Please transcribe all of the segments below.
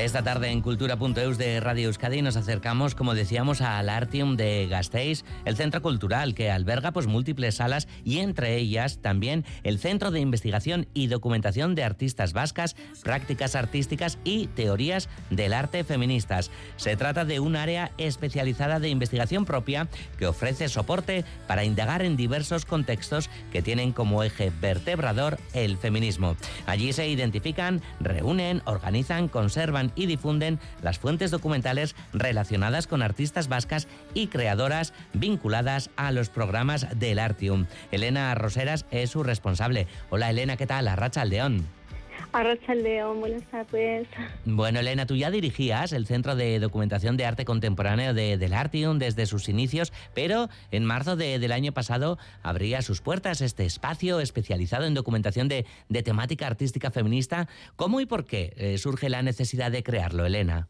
Esta tarde en Cultura.eus de Radio Euskadi nos acercamos, como decíamos, al Artium de Gasteiz, el centro cultural que alberga pues, múltiples salas y entre ellas también el Centro de Investigación y Documentación de Artistas Vascas, Prácticas Artísticas y Teorías del Arte Feministas. Se trata de un área especializada de investigación propia que ofrece soporte para indagar en diversos contextos que tienen como eje vertebrador el feminismo. Allí se identifican, reúnen, organizan, conservan, y difunden las fuentes documentales relacionadas con artistas vascas y creadoras vinculadas a los programas del Artium. Elena Roseras es su responsable. Hola Elena, ¿qué tal? Arracha León. León, buenas tardes. Bueno, Elena, tú ya dirigías el Centro de Documentación de Arte Contemporáneo de, del Artium desde sus inicios, pero en marzo del año pasado abría sus puertas este espacio especializado en documentación de, temática artística feminista. ¿Cómo y por qué eh, surge la necesidad de crearlo, Elena?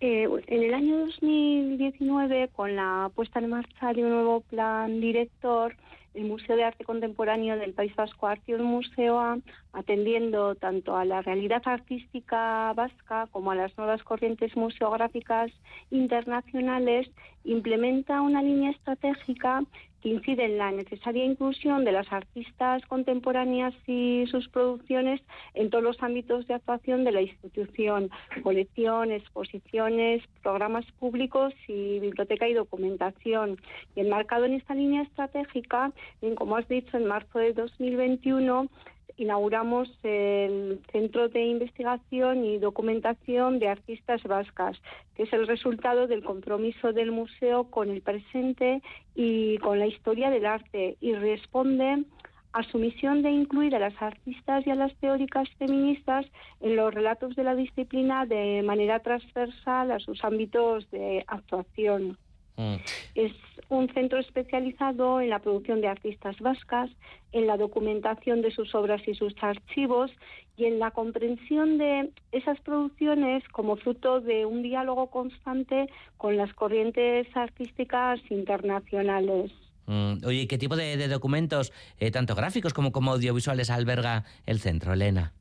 Eh, en el año 2019, con la puesta en marcha de un nuevo plan director, el Museo de Arte Contemporáneo del País Vasco Arte Museo A, atendiendo tanto a la realidad artística vasca como a las nuevas corrientes museográficas internacionales, implementa una línea estratégica incide en la necesaria inclusión de las artistas contemporáneas y sus producciones en todos los ámbitos de actuación de la institución, colección, exposiciones, programas públicos y biblioteca y documentación. Y enmarcado en esta línea estratégica, como has dicho, en marzo de 2021 inauguramos el Centro de Investigación y Documentación de Artistas Vascas, que es el resultado del compromiso del museo con el presente y con la historia del arte y responde a su misión de incluir a las artistas y a las teóricas feministas en los relatos de la disciplina de manera transversal a sus ámbitos de actuación. Mm. Es un centro especializado en la producción de artistas vascas, en la documentación de sus obras y sus archivos y en la comprensión de esas producciones como fruto de un diálogo constante con las corrientes artísticas internacionales. Mm. Oye, ¿qué tipo de, documentos, eh, tanto gráficos como, como audiovisuales, alberga el centro, Elena?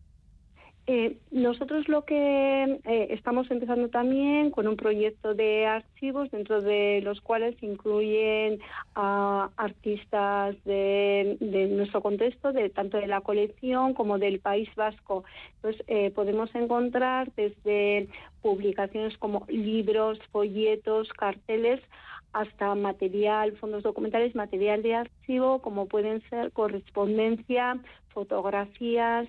Eh, nosotros lo que eh, estamos empezando también con un proyecto de archivos dentro de los cuales incluyen a artistas de, nuestro contexto, de tanto de la colección como del País Vasco. Entonces eh, podemos encontrar desde publicaciones como libros, folletos, carteles hasta material, fondos documentales, material de archivo, como pueden ser correspondencia, fotografías,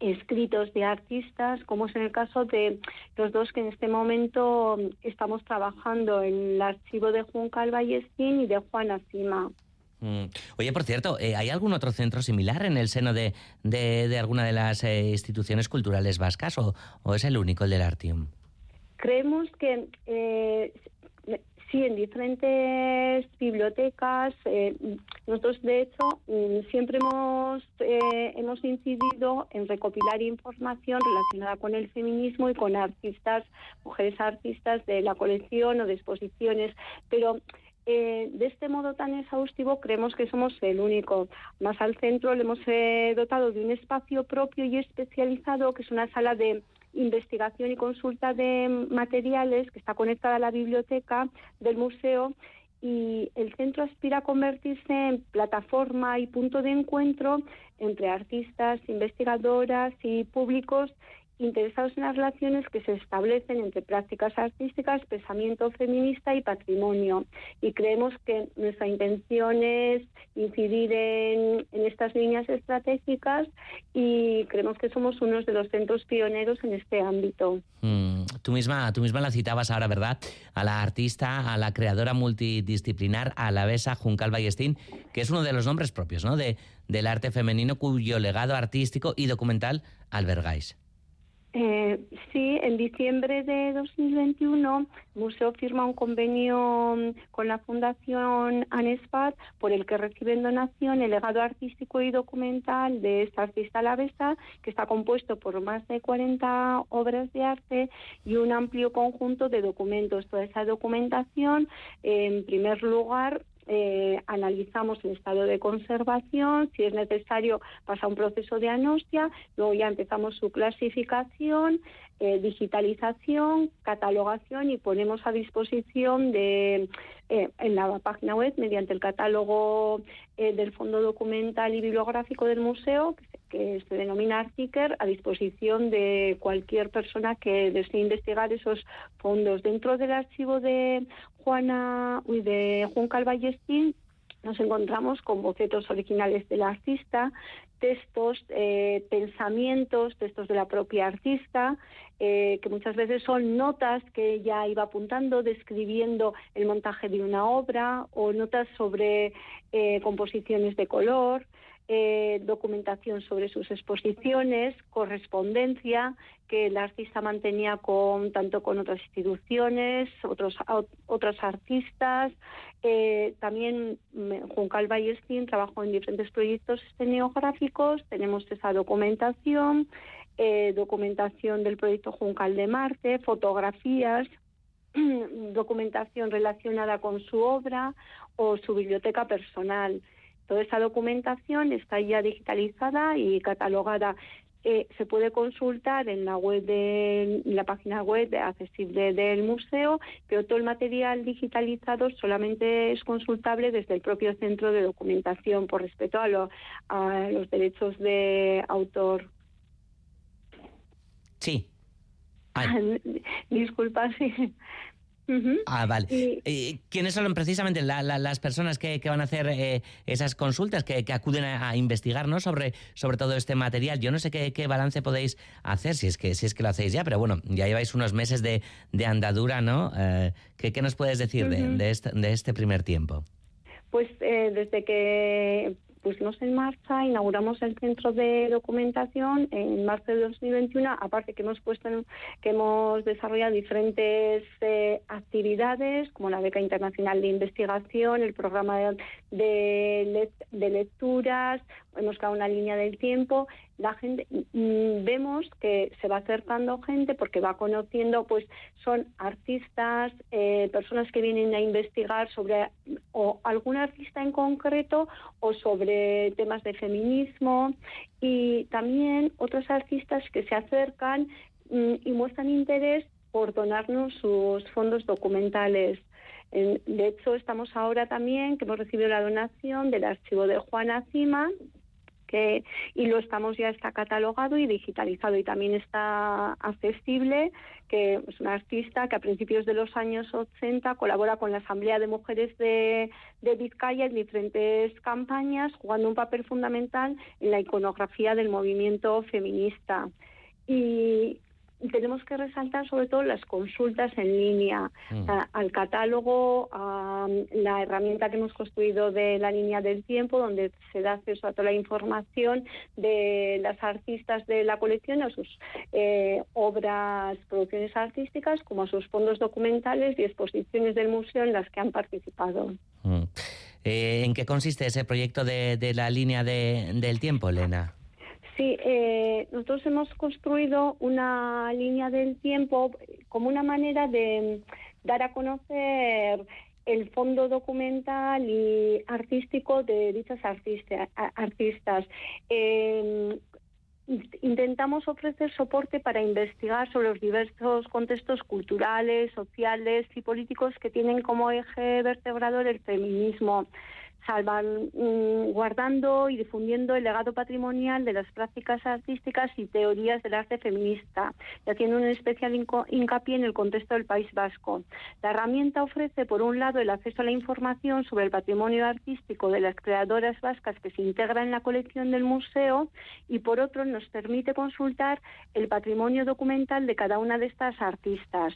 escritos de artistas, como es en el caso de los dos que en este momento estamos trabajando, en el archivo de Juncal Ballestín y de Juana Cima. Mm. Oye, por cierto, eh, ¿hay algún otro centro similar en el seno de, de, alguna de las eh, instituciones culturales vascas o, o, es el único, el del Artium? Creemos que eh, Sí, en diferentes bibliotecas. Eh, nosotros, de hecho, mm, siempre hemos, eh, hemos incidido en recopilar información relacionada con el feminismo y con artistas, mujeres artistas de la colección o de exposiciones, pero eh, de este modo tan exhaustivo creemos que somos el único. Más al centro le hemos dotado de un espacio propio y especializado, que es una sala de investigación y consulta de materiales que está conectada a la biblioteca del museo y el centro aspira a convertirse en plataforma y punto de encuentro entre artistas, investigadoras y públicos interesados en las relaciones que se establecen entre prácticas artísticas, pensamiento feminista y patrimonio. Y creemos que nuestra intención es incidir en, estas líneas estratégicas y creemos que somos uno de los centros pioneros en este ámbito. Mm, tú, misma, tú misma la citabas ahora, ¿verdad? A la artista, a la creadora multidisciplinar, a la Besa Juncal Ballestín, que es uno de los nombres propios ¿no? de, del arte femenino cuyo legado artístico y documental albergáis. Eh, sí, en diciembre de 2021 el museo firma un convenio mm, con la Fundación ANESPAD por el que reciben donación el legado artístico y documental de esta artista alavesa, que está compuesto por más de 40 obras de arte y un amplio conjunto de documentos. Toda esa documentación, en primer lugar, eh, analizamos el estado de conservación, si es necesario pasa un proceso de anostia, luego ya empezamos su clasificación, eh, digitalización, catalogación y ponemos a disposición de eh, en la página web mediante el catálogo del Fondo Documental y Bibliográfico del Museo, que se denomina Artiker, a disposición de cualquier persona que desee investigar esos fondos. Dentro del archivo de Juana y de Juan Calvallestín nos encontramos con bocetos originales del artista, textos, eh, pensamientos, textos de la propia artista, eh, que muchas veces son notas que ella iba apuntando, describiendo el montaje de una obra o notas sobre eh, composiciones de color. Eh, documentación sobre sus exposiciones, correspondencia que el artista mantenía con tanto con otras instituciones, otros artistas. Eh, también Juncal Ballestín trabajó en diferentes proyectos escenográficos. Tenemos esa documentación, eh, documentación del proyecto Juncal de Marte, fotografías, documentación relacionada con su obra o su biblioteca personal. Toda esa documentación está ya digitalizada y catalogada. Eh, se puede consultar en la web de la página web accesible del museo, pero todo el material digitalizado solamente es consultable desde el propio centro de documentación por respeto a, a los derechos de autor. Sí. Disculpa, sí. Ah, vale. Eh, ¿Quiénes son precisamente las personas que, van a hacer eh, esas consultas, que, acuden a, investigar ¿no? sobre, sobre todo este material? Yo no sé qué, balance podéis hacer, si es, que, si es que lo hacéis ya, pero bueno, ya lleváis unos meses de, andadura, ¿no? Eh, ¿qué, nos puedes decir de, este, de este primer tiempo? Pues desde que pusimos en marcha, inauguramos el centro de documentación en marzo de 2021, aparte que hemos puesto que hemos desarrollado diferentes eh, actividades como la beca internacional de investigación, el programa de, de lecturas, hemos creado una línea del tiempo, la gente mm, vemos que se va acercando gente porque va conociendo, pues son artistas, eh, personas que vienen a investigar sobre o algún artista en concreto o sobre temas de feminismo y también otros artistas que se acercan mm, y muestran interés por donarnos sus fondos documentales. De hecho, estamos ahora también, que hemos recibido la donación del archivo de Juana Cima, y lo estamos ya está catalogado y digitalizado. Y también está accesible que es una artista que a principios de los años 80 colabora con la Asamblea de Mujeres de, de Vizcaya en diferentes campañas jugando un papel fundamental en la iconografía del movimiento feminista. Y tenemos que resaltar sobre todo las consultas en línea, mm. al catálogo, a la herramienta que hemos construido de la línea del tiempo, donde se da acceso a toda la información de las artistas de la colección, a sus eh, obras, producciones artísticas, como a sus fondos documentales y exposiciones del museo en las que han participado. Mm. Eh, ¿En qué consiste ese proyecto de, la línea del tiempo, Elena? Sí, eh, nosotros hemos construido una línea del tiempo como una manera de dar a conocer el fondo documental y artístico de dichas artistas. Em, intentamos ofrecer soporte para investigar sobre los diversos contextos culturales, sociales y políticos que tienen como eje vertebrador el feminismo guardando y difundiendo el legado patrimonial de las prácticas artísticas y teorías del arte feminista, y haciendo un especial hincapié en el contexto del País Vasco. La herramienta ofrece, por un lado, el acceso a la información sobre el patrimonio artístico de las creadoras vascas que se integra en la colección del museo y, por otro, nos permite consultar el patrimonio documental de cada una de estas artistas.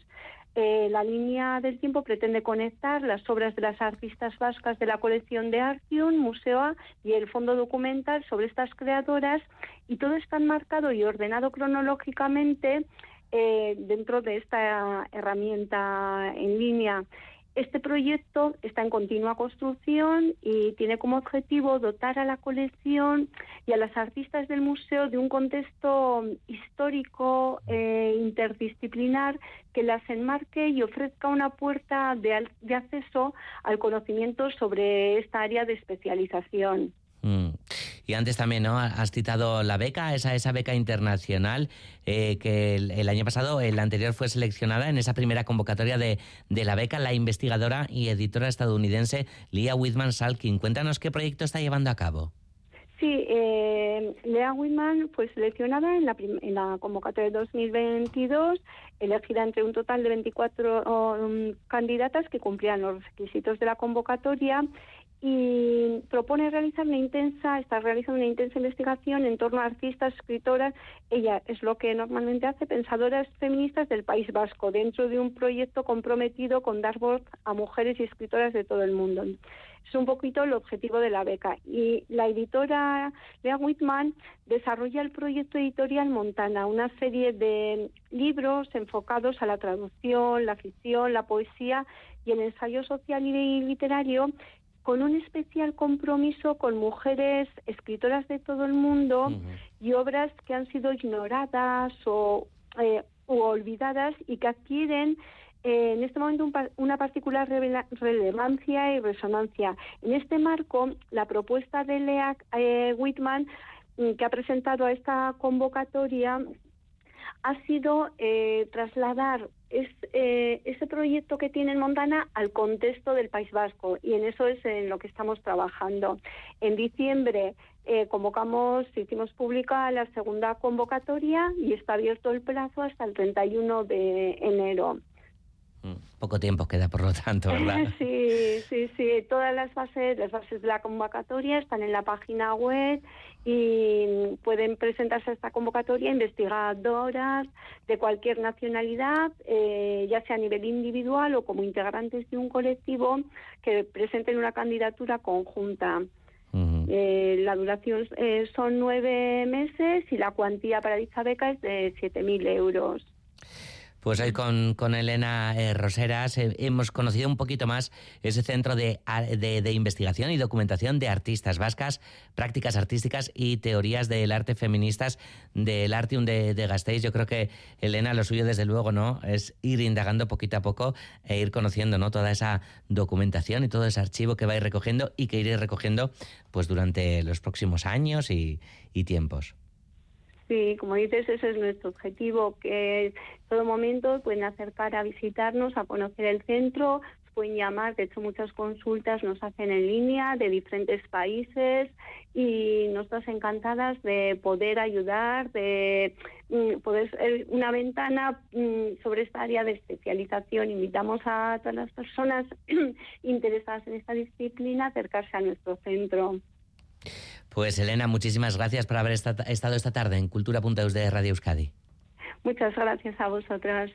Eh, la línea del tiempo pretende conectar las obras de las artistas vascas de la colección de Artium, Museo y el fondo documental sobre estas creadoras y todo está enmarcado y ordenado cronológicamente eh, dentro de esta herramienta en línea. Este proyecto está en continua construcción y tiene como objetivo dotar a la colección y a las artistas del museo de un contexto histórico e interdisciplinar que las enmarque y ofrezca una puerta de, de acceso al conocimiento sobre esta área de especialización. Y antes también, ¿no? Has citado la beca, esa, esa beca internacional eh, que el, año pasado, el anterior, fue seleccionada en esa primera convocatoria de, de la beca, la investigadora y editora estadounidense Leah Whitman Salkin. Cuéntanos qué proyecto está llevando a cabo. Sí, eh, Lea Whitman fue seleccionada en la, en la convocatoria de 2022, elegida entre un total de 24 um, candidatas que cumplían los requisitos de la convocatoria y propone realizar una intensa, está realizando una intensa investigación en torno a artistas, escritoras, ella es lo que normalmente hace, pensadoras feministas del País Vasco, dentro de un proyecto comprometido con dar voz a mujeres y escritoras de todo el mundo. Es un poquito el objetivo de la beca. Y la editora Lea Whitman desarrolla el proyecto editorial Montana, una serie de libros enfocados a la traducción, la ficción, la poesía y el ensayo social y literario con un especial compromiso con mujeres escritoras de todo el mundo y obras que han sido ignoradas o eh, olvidadas y que adquieren eh, en este momento una particular relevancia y resonancia. En este marco, la propuesta de Lea eh, Whitman mm, que ha presentado a esta convocatoria ha sido eh, trasladar eh, ese proyecto que tiene en Montana al contexto del País Vasco y en eso es en lo que estamos trabajando. En diciembre eh, convocamos, hicimos pública la segunda convocatoria y está abierto el plazo hasta el 31 de enero. Mm, poco tiempo queda, por lo tanto, ¿verdad? Sí, sí, sí. Todas las bases, las bases de la convocatoria están en la página web y pueden presentarse a esta convocatoria investigadoras de cualquier nacionalidad, eh, ya sea a nivel individual o como integrantes de un colectivo que presenten una candidatura conjunta. Eh, la duración eh, son nueve meses y la cuantía para dicha beca es de 7.000 euros. Pues hoy con, con Elena eh, Roseras eh, hemos conocido un poquito más ese centro de, de, investigación y documentación de artistas vascas, prácticas artísticas y teorías del arte feministas del Artium de, de Gasteiz. Yo creo que, Elena, lo suyo desde luego no es ir indagando poquito a poco e ir conociendo ¿no? toda esa documentación y todo ese archivo que vais recogiendo y que iréis recogiendo pues durante los próximos años y, y tiempos. Sí, como dices, ese es nuestro objetivo, que en todo momento pueden acercar a visitarnos, a conocer el centro, pueden llamar, de hecho muchas consultas nos hacen en línea de diferentes países y nosotras encantadas de poder ayudar, de mm, poder ser una ventana mm, sobre esta área de especialización. Invitamos a todas las personas interesadas en esta disciplina a acercarse a nuestro centro. Pues Elena, muchísimas gracias por haber estado esta tarde en Cultura.eus de Radio Euskadi. Muchas gracias a vosotras.